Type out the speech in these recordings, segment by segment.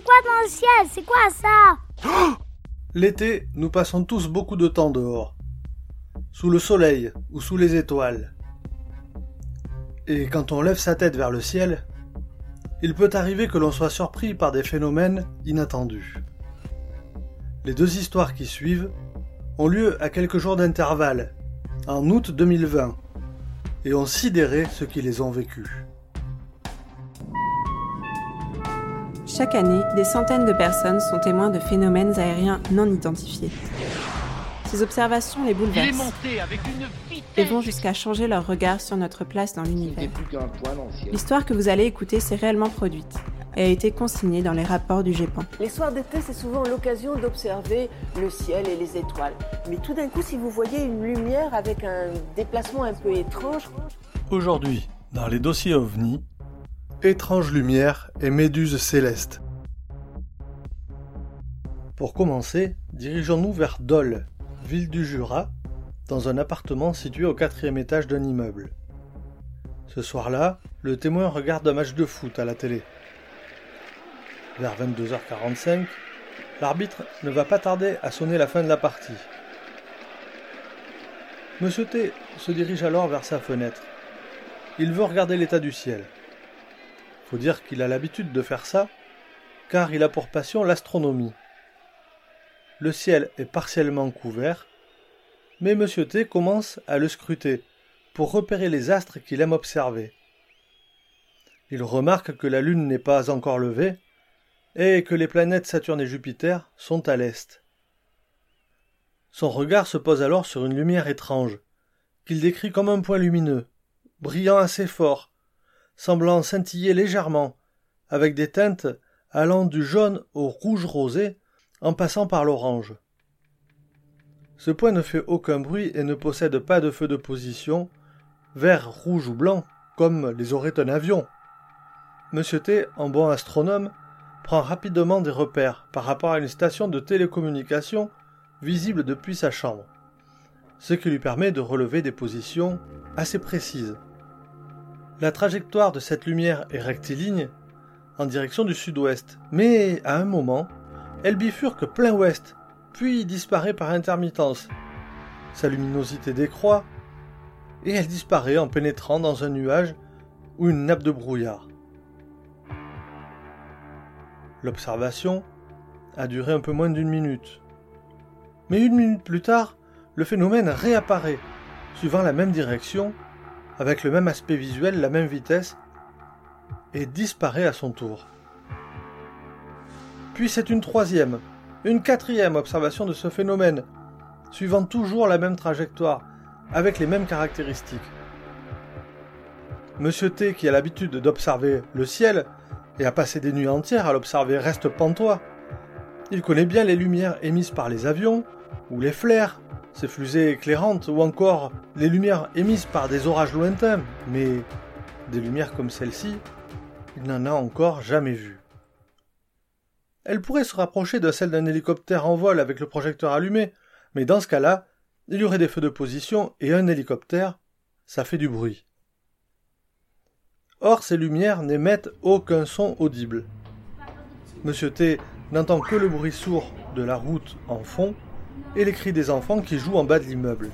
c'est quoi dans le ciel? C'est quoi ça? L'été, nous passons tous beaucoup de temps dehors, sous le soleil ou sous les étoiles. Et quand on lève sa tête vers le ciel, il peut arriver que l'on soit surpris par des phénomènes inattendus. Les deux histoires qui suivent ont lieu à quelques jours d'intervalle, en août 2020, et ont sidéré ceux qui les ont vécus. Chaque année, des centaines de personnes sont témoins de phénomènes aériens non identifiés. Ces observations les bouleversent et vont jusqu'à changer leur regard sur notre place dans l'univers. L'histoire que vous allez écouter s'est réellement produite et a été consignée dans les rapports du GEPAN. Les soirs d'été, c'est souvent l'occasion d'observer le ciel et les étoiles. Mais tout d'un coup, si vous voyez une lumière avec un déplacement un peu étrange... Aujourd'hui, dans les dossiers OVNI, étrange lumière et méduses célestes. Pour commencer, dirigeons-nous vers Dole, ville du Jura, dans un appartement situé au quatrième étage d'un immeuble. Ce soir-là, le témoin regarde un match de foot à la télé. Vers 22h45, l'arbitre ne va pas tarder à sonner la fin de la partie. Monsieur T se dirige alors vers sa fenêtre. Il veut regarder l'état du ciel. Faut dire qu'il a l'habitude de faire ça, car il a pour passion l'astronomie. Le ciel est partiellement couvert, mais Monsieur T commence à le scruter pour repérer les astres qu'il aime observer. Il remarque que la Lune n'est pas encore levée et que les planètes Saturne et Jupiter sont à l'est. Son regard se pose alors sur une lumière étrange, qu'il décrit comme un point lumineux, brillant assez fort, semblant scintiller légèrement, avec des teintes allant du jaune au rouge rosé en passant par l'orange. Ce point ne fait aucun bruit et ne possède pas de feu de position, vert, rouge ou blanc, comme les aurait un avion. Monsieur T, en bon astronome, prend rapidement des repères par rapport à une station de télécommunication visible depuis sa chambre, ce qui lui permet de relever des positions assez précises. La trajectoire de cette lumière est rectiligne en direction du sud-ouest, mais à un moment, elle bifurque plein ouest, puis disparaît par intermittence. Sa luminosité décroît, et elle disparaît en pénétrant dans un nuage ou une nappe de brouillard. L'observation a duré un peu moins d'une minute. Mais une minute plus tard, le phénomène réapparaît, suivant la même direction, avec le même aspect visuel, la même vitesse, et disparaît à son tour. Puis c'est une troisième, une quatrième observation de ce phénomène, suivant toujours la même trajectoire, avec les mêmes caractéristiques. Monsieur T, qui a l'habitude d'observer le ciel, et a passé des nuits entières à l'observer, reste pantois. Il connaît bien les lumières émises par les avions, ou les flares, ces fusées éclairantes, ou encore les lumières émises par des orages lointains, mais des lumières comme celle-ci, il n'en a encore jamais vu. Elle pourrait se rapprocher de celle d'un hélicoptère en vol avec le projecteur allumé, mais dans ce cas-là, il y aurait des feux de position et un hélicoptère, ça fait du bruit. Or, ces lumières n'émettent aucun son audible. Monsieur T n'entend que le bruit sourd de la route en fond et les cris des enfants qui jouent en bas de l'immeuble.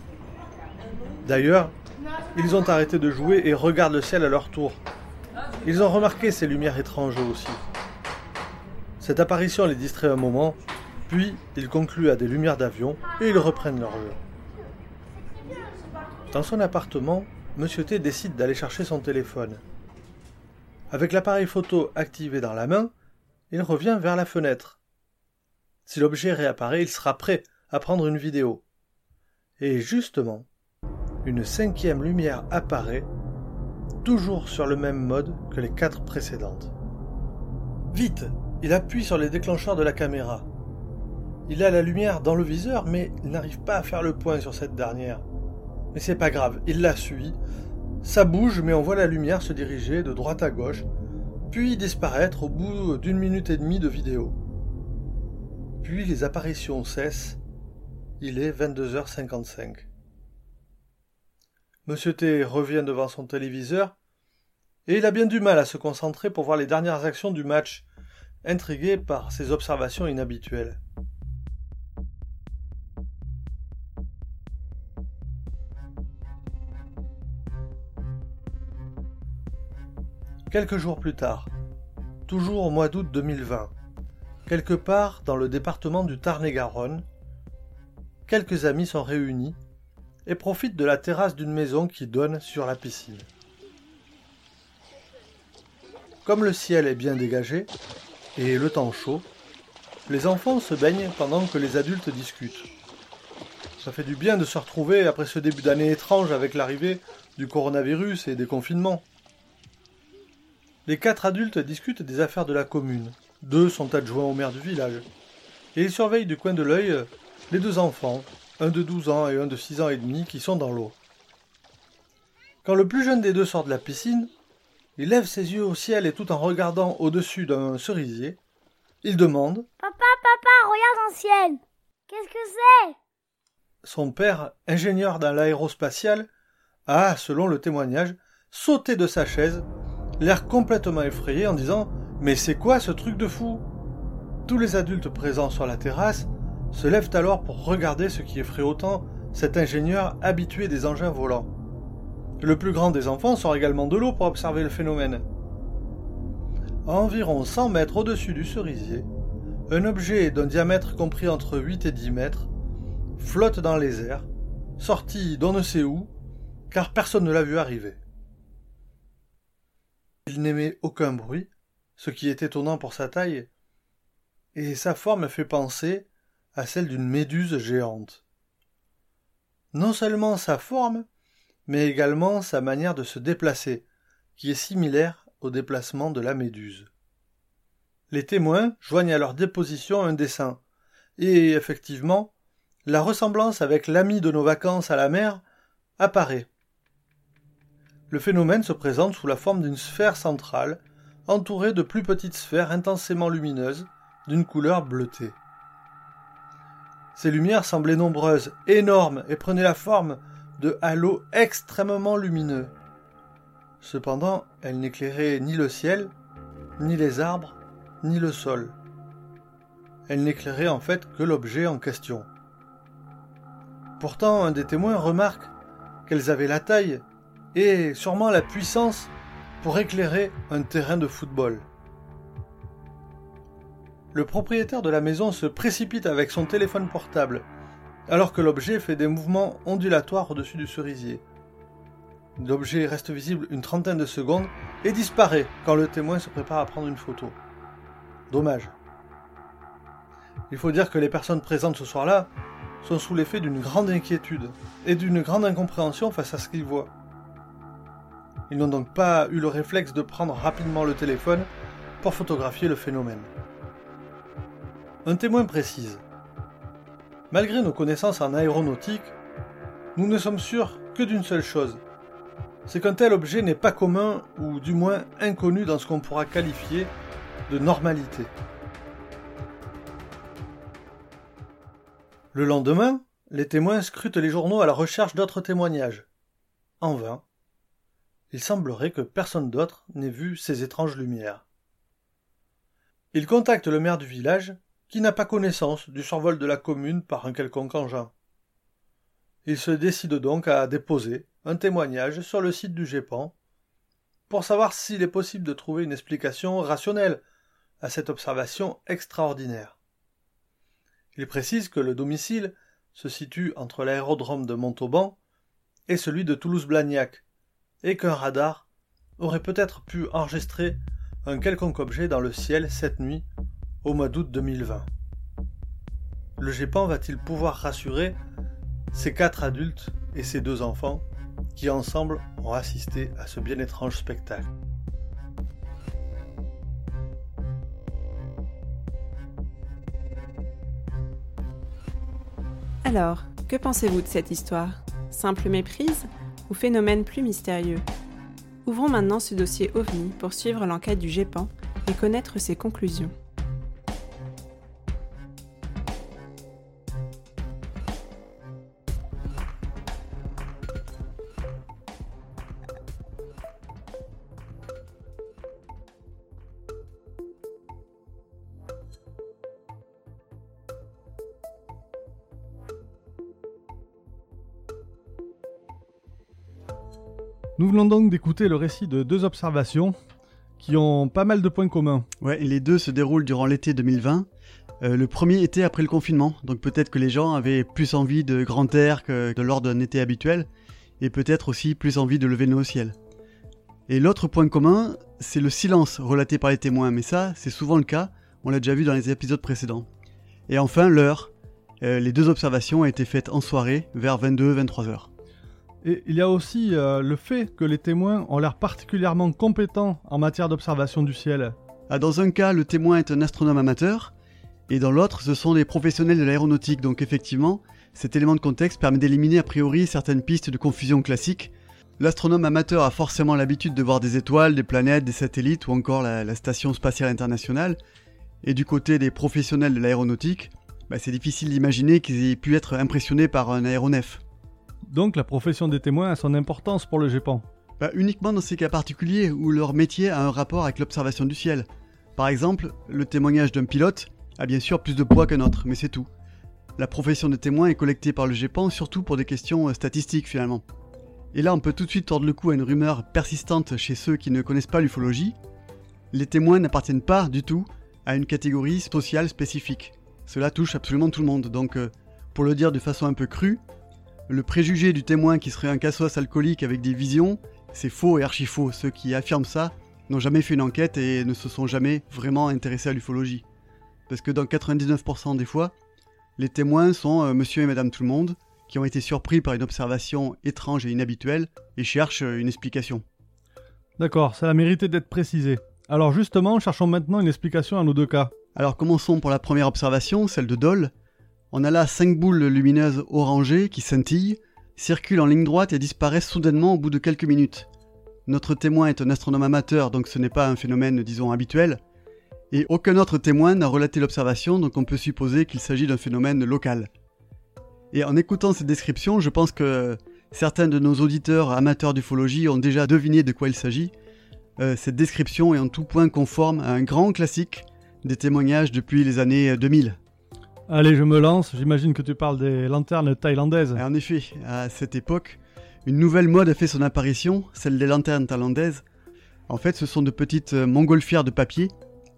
D'ailleurs, ils ont arrêté de jouer et regardent le ciel à leur tour. Ils ont remarqué ces lumières étranges aussi. Cette apparition les distrait un moment, puis ils concluent à des lumières d'avion et ils reprennent leur jeu. Dans son appartement, Monsieur T décide d'aller chercher son téléphone. Avec l'appareil photo activé dans la main, il revient vers la fenêtre. Si l'objet réapparaît, il sera prêt à prendre une vidéo. Et justement, une cinquième lumière apparaît, toujours sur le même mode que les quatre précédentes. Vite il appuie sur les déclencheurs de la caméra. Il a la lumière dans le viseur, mais il n'arrive pas à faire le point sur cette dernière. Mais c'est pas grave, il la suit. Ça bouge, mais on voit la lumière se diriger de droite à gauche, puis disparaître au bout d'une minute et demie de vidéo. Puis les apparitions cessent. Il est 22h55. Monsieur T revient devant son téléviseur, et il a bien du mal à se concentrer pour voir les dernières actions du match intrigués par ces observations inhabituelles. Quelques jours plus tard, toujours au mois d'août 2020, quelque part dans le département du Tarn-et-Garonne, quelques amis sont réunis et profitent de la terrasse d'une maison qui donne sur la piscine. Comme le ciel est bien dégagé et le temps chaud, les enfants se baignent pendant que les adultes discutent. Ça fait du bien de se retrouver après ce début d'année étrange avec l'arrivée du coronavirus et des confinements. Les quatre adultes discutent des affaires de la commune. Deux sont adjoints au maire du village. Et ils surveillent du coin de l'œil les deux enfants, un de 12 ans et un de 6 ans et demi, qui sont dans l'eau. Quand le plus jeune des deux sort de la piscine, il lève ses yeux au ciel et tout en regardant au-dessus d'un cerisier, il demande Papa, papa, regarde en ciel. Qu'est-ce que c'est? Son père, ingénieur dans l'aérospatial, a, selon le témoignage, sauté de sa chaise l'air complètement effrayé en disant Mais c'est quoi ce truc de fou? Tous les adultes présents sur la terrasse se lèvent alors pour regarder ce qui effraie autant cet ingénieur habitué des engins volants. Le plus grand des enfants sort également de l'eau pour observer le phénomène. À environ 100 mètres au-dessus du cerisier, un objet d'un diamètre compris entre 8 et 10 mètres flotte dans les airs, sorti d'on ne sait où, car personne ne l'a vu arriver. Il n'émet aucun bruit, ce qui est étonnant pour sa taille, et sa forme fait penser à celle d'une méduse géante. Non seulement sa forme, mais également sa manière de se déplacer, qui est similaire au déplacement de la méduse. Les témoins joignent à leur déposition un dessin, et effectivement, la ressemblance avec l'ami de nos vacances à la mer apparaît le phénomène se présente sous la forme d'une sphère centrale, entourée de plus petites sphères intensément lumineuses, d'une couleur bleutée. Ces lumières semblaient nombreuses, énormes, et prenaient la forme de halos extrêmement lumineux. Cependant, elles n'éclairaient ni le ciel, ni les arbres, ni le sol. Elles n'éclairaient en fait que l'objet en question. Pourtant, un des témoins remarque qu'elles avaient la taille et sûrement la puissance pour éclairer un terrain de football. Le propriétaire de la maison se précipite avec son téléphone portable, alors que l'objet fait des mouvements ondulatoires au-dessus du cerisier. L'objet reste visible une trentaine de secondes et disparaît quand le témoin se prépare à prendre une photo. Dommage. Il faut dire que les personnes présentes ce soir-là sont sous l'effet d'une grande inquiétude et d'une grande incompréhension face à ce qu'ils voient. Ils n'ont donc pas eu le réflexe de prendre rapidement le téléphone pour photographier le phénomène. Un témoin précise. Malgré nos connaissances en aéronautique, nous ne sommes sûrs que d'une seule chose. C'est qu'un tel objet n'est pas commun ou du moins inconnu dans ce qu'on pourra qualifier de normalité. Le lendemain, les témoins scrutent les journaux à la recherche d'autres témoignages. En vain il semblerait que personne d'autre n'ait vu ces étranges lumières. Il contacte le maire du village, qui n'a pas connaissance du survol de la commune par un quelconque engin. Il se décide donc à déposer un témoignage sur le site du GEPAN pour savoir s'il est possible de trouver une explication rationnelle à cette observation extraordinaire. Il précise que le domicile se situe entre l'aérodrome de Montauban et celui de Toulouse-Blagnac, et qu'un radar aurait peut-être pu enregistrer un quelconque objet dans le ciel cette nuit au mois d'août 2020. Le GEPAN va-t-il pouvoir rassurer ces quatre adultes et ces deux enfants qui ensemble ont assisté à ce bien étrange spectacle? Alors, que pensez-vous de cette histoire? Simple méprise ou phénomène plus mystérieux? Ouvrons maintenant ce dossier OVNI pour suivre l'enquête du GEPAN et connaître ses conclusions. Nous venons donc d'écouter le récit de deux observations qui ont pas mal de points communs. Ouais, les deux se déroulent durant l'été 2020. Euh, le premier été après le confinement, donc peut-être que les gens avaient plus envie de grand air que de lors d'un été habituel, et peut-être aussi plus envie de lever le au ciel. Et l'autre point commun, c'est le silence relaté par les témoins, mais ça, c'est souvent le cas, on l'a déjà vu dans les épisodes précédents. Et enfin, l'heure. Euh, les deux observations ont été faites en soirée, vers 22-23 heures. Et il y a aussi euh, le fait que les témoins ont l'air particulièrement compétents en matière d'observation du ciel. Ah, dans un cas, le témoin est un astronome amateur, et dans l'autre, ce sont des professionnels de l'aéronautique. Donc effectivement, cet élément de contexte permet d'éliminer a priori certaines pistes de confusion classiques. L'astronome amateur a forcément l'habitude de voir des étoiles, des planètes, des satellites ou encore la, Station spatiale internationale. Et du côté des professionnels de l'aéronautique, bah, c'est difficile d'imaginer qu'ils aient pu être impressionnés par un aéronef. Donc la profession des témoins a son importance pour le GEPAN Uniquement dans ces cas particuliers où leur métier a un rapport avec l'observation du ciel. Par exemple, le témoignage d'un pilote a bien sûr plus de poids qu'un autre, mais c'est tout. La profession de témoin est collectée par le GEPAN surtout pour des questions euh, statistiques finalement. Et là on peut tout de suite tordre le cou à une rumeur persistante chez ceux qui ne connaissent pas l'ufologie. Les témoins n'appartiennent pas du tout à une catégorie sociale spécifique. Cela touche absolument tout le monde, donc euh, pour le dire de façon un peu crue, le préjugé du témoin qui serait un cassos alcoolique avec des visions, c'est faux et archi faux. Ceux qui affirment ça n'ont jamais fait une enquête et ne se sont jamais vraiment intéressés à l'ufologie. Parce que dans 99% des fois, les témoins sont euh, monsieur et madame tout le monde qui ont été surpris par une observation étrange et inhabituelle et cherchent euh, une explication. D'accord, ça a mérité d'être précisé. Alors justement, cherchons maintenant une explication à nos deux cas. Alors commençons pour la première observation, celle de Dole. On a là cinq boules lumineuses orangées qui scintillent, circulent en ligne droite et disparaissent soudainement au bout de quelques minutes. Notre témoin est un astronome amateur, donc ce n'est pas un phénomène, disons, habituel. Et aucun autre témoin n'a relaté l'observation, donc on peut supposer qu'il s'agit d'un phénomène local. Et en écoutant cette description, je pense que certains de nos auditeurs amateurs d'ufologie ont déjà deviné de quoi il s'agit. Euh, cette description est en tout point conforme à un grand classique des témoignages depuis les années 2000. Allez, je me lance. J'imagine que tu parles des lanternes thaïlandaises. En effet, à cette époque, une nouvelle mode a fait son apparition, celle des lanternes thaïlandaises. En fait, ce sont de petites euh, montgolfières de papier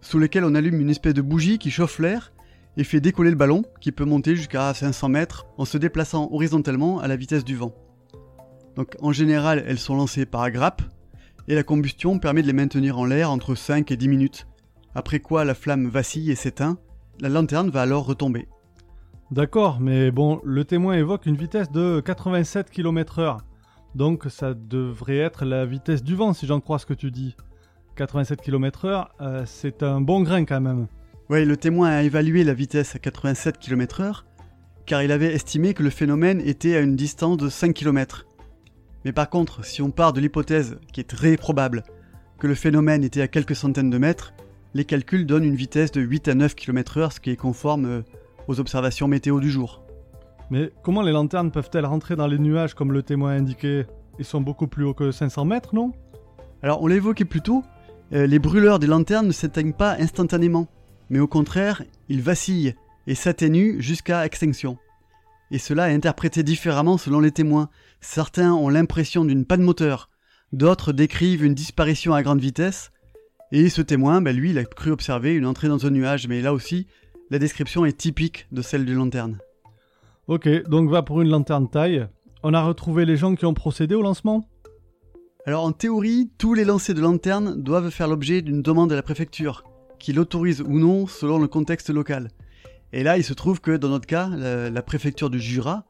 sous lesquelles on allume une espèce de bougie qui chauffe l'air et fait décoller le ballon qui peut monter jusqu'à 500 mètres en se déplaçant horizontalement à la vitesse du vent. Donc en général, elles sont lancées par grappe et la combustion permet de les maintenir en l'air entre 5 et 10 minutes. Après quoi la flamme vacille et s'éteint la lanterne va alors retomber. D'accord, mais bon, le témoin évoque une vitesse de 87 km/h. Donc ça devrait être la vitesse du vent si j'en crois ce que tu dis. 87 km/h, euh, c'est un bon grain quand même. Oui, le témoin a évalué la vitesse à 87 km/h car il avait estimé que le phénomène était à une distance de 5 km. Mais par contre, si on part de l'hypothèse, qui est très probable, que le phénomène était à quelques centaines de mètres, les calculs donnent une vitesse de 8 à 9 km/h, ce qui est conforme euh, aux observations météo du jour. Mais comment les lanternes peuvent-elles rentrer dans les nuages comme le témoin a indiqué? Ils sont beaucoup plus hauts que 500 mètres, non? Alors on l'évoquait plus tôt, euh, les brûleurs des lanternes ne s'éteignent pas instantanément, mais au contraire, ils vacillent et s'atténuent jusqu'à extinction. Et cela est interprété différemment selon les témoins. Certains ont l'impression d'une panne moteur, d'autres décrivent une disparition à grande vitesse, et ce témoin, bah, lui, il a cru observer une entrée dans un nuage, mais là aussi, la description est typique de celle d'une lanterne. Ok, donc va pour une lanterne taille. On a retrouvé les gens qui ont procédé au lancement? Alors en théorie, tous les lancers de lanterne doivent faire l'objet d'une demande à la préfecture, qui l'autorise ou non selon le contexte local. Et là, il se trouve que dans notre cas, la, la préfecture du Jura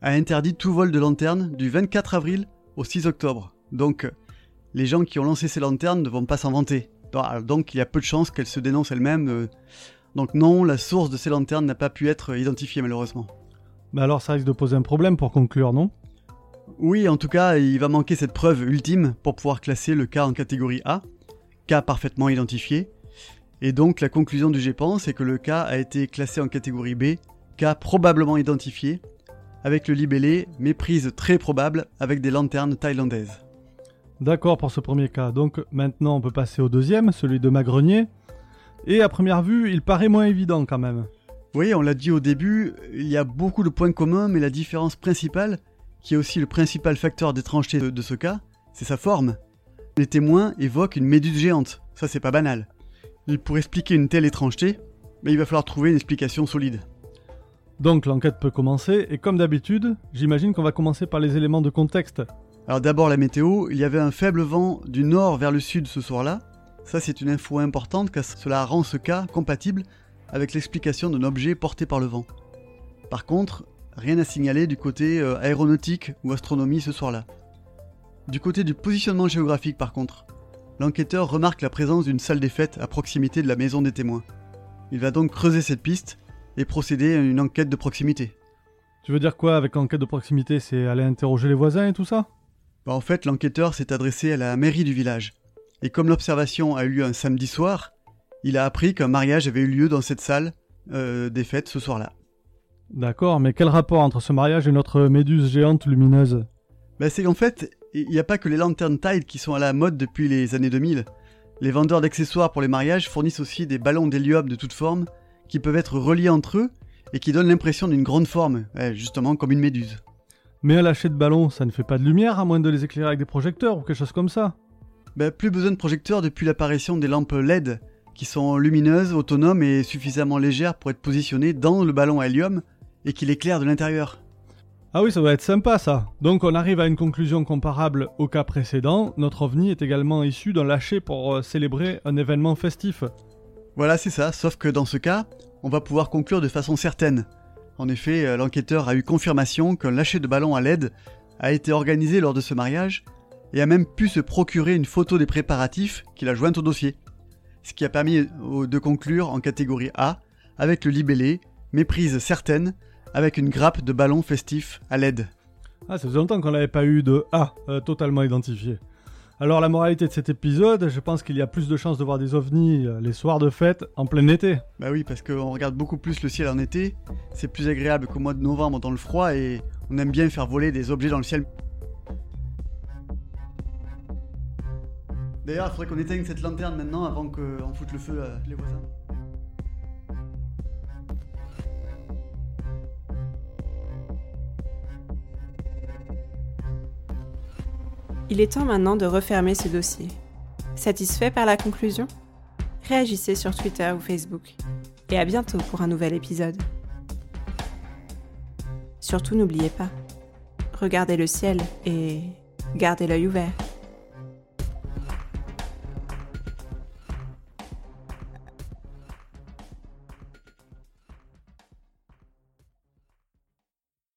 a interdit tout vol de lanterne du 24 avril au 6 octobre. Donc, les gens qui ont lancé ces lanternes ne vont pas s'en vanter. Donc il y a peu de chances qu'elle se dénonce elle-même. Euh. Donc non, la source de ces lanternes n'a pas pu être identifiée malheureusement. Mais alors ça risque de poser un problème pour conclure, non? Oui, en tout cas, il va manquer cette preuve ultime pour pouvoir classer le cas en catégorie A, cas parfaitement identifié. Et donc la conclusion du GEPAN, c'est que le cas a été classé en catégorie B, cas probablement identifié, avec le libellé méprise très probable avec des lanternes thaïlandaises. D'accord pour ce premier cas. Donc maintenant on peut passer au deuxième, celui de Magrenier. Et à première vue, il paraît moins évident quand même. Oui, on l'a dit au début, il y a beaucoup de points communs, mais la différence principale, qui est aussi le principal facteur d'étrangeté de, ce cas, c'est sa forme. Les témoins évoquent une méduse géante, ça c'est pas banal. Et pour expliquer une telle étrangeté, mais il va falloir trouver une explication solide. Donc l'enquête peut commencer, et comme d'habitude, j'imagine qu'on va commencer par les éléments de contexte. Alors d'abord la météo, il y avait un faible vent du nord vers le sud ce soir-là. Ça c'est une info importante car cela rend ce cas compatible avec l'explication d'un objet porté par le vent. Par contre, rien à signaler du côté euh, aéronautique ou astronomie ce soir-là. Du côté du positionnement géographique par contre, l'enquêteur remarque la présence d'une salle des fêtes à proximité de la maison des témoins. Il va donc creuser cette piste et procéder à une enquête de proximité. Tu veux dire quoi avec enquête de proximité? C'est aller interroger les voisins et tout ça? Bah, En fait, l'enquêteur s'est adressé à la mairie du village. Et comme l'observation a eu lieu un samedi soir, il a appris qu'un mariage avait eu lieu dans cette salle euh, des fêtes ce soir-là. D'accord, mais quel rapport entre ce mariage et notre méduse géante lumineuse? Bah, C'est qu'en fait, il n'y a pas que les lanternes Tide qui sont à la mode depuis les années 2000. Les vendeurs d'accessoires pour les mariages fournissent aussi des ballons d'hélium de toutes formes qui peuvent être reliés entre eux et qui donnent l'impression d'une grande forme, justement comme une méduse. Mais un lâcher de ballons, ça ne fait pas de lumière à moins de les éclairer avec des projecteurs ou quelque chose comme ça bah, Plus besoin de projecteurs depuis l'apparition des lampes LED, qui sont lumineuses, autonomes et suffisamment légères pour être positionnées dans le ballon à hélium et qui l'éclairent de l'intérieur. Ah oui, ça va être sympa ça. Donc on arrive à une conclusion comparable au cas précédent. Notre ovni est également issu d'un lâcher pour euh, célébrer un événement festif. Voilà, c'est ça, sauf que dans ce cas, on va pouvoir conclure de façon certaine. En effet, euh, l'enquêteur a eu confirmation qu'un lâcher de ballon à LED a été organisé lors de ce mariage et a même pu se procurer une photo des préparatifs qu'il a jointe au dossier. Ce qui a permis de conclure en catégorie A avec le libellé Méprise certaine avec une grappe de ballons festifs à LED. Ah, ça faisait longtemps qu'on n'avait pas eu de A euh, totalement identifié. Alors la moralité de cet épisode, je pense qu'il y a plus de chances de voir des ovnis euh, les soirs de fête en plein été. Bah oui, parce qu'on regarde beaucoup plus le ciel en été, c'est plus agréable qu'au mois de novembre dans le froid et on aime bien faire voler des objets dans le ciel. D'ailleurs, il faudrait qu'on éteigne cette lanterne maintenant avant qu'on foute le feu à les voisins. Il est temps maintenant de refermer ce dossier. Satisfait par la conclusion? Réagissez sur Twitter ou Facebook. Et à bientôt pour un nouvel épisode. Surtout n'oubliez pas, regardez le ciel et gardez l'œil ouvert.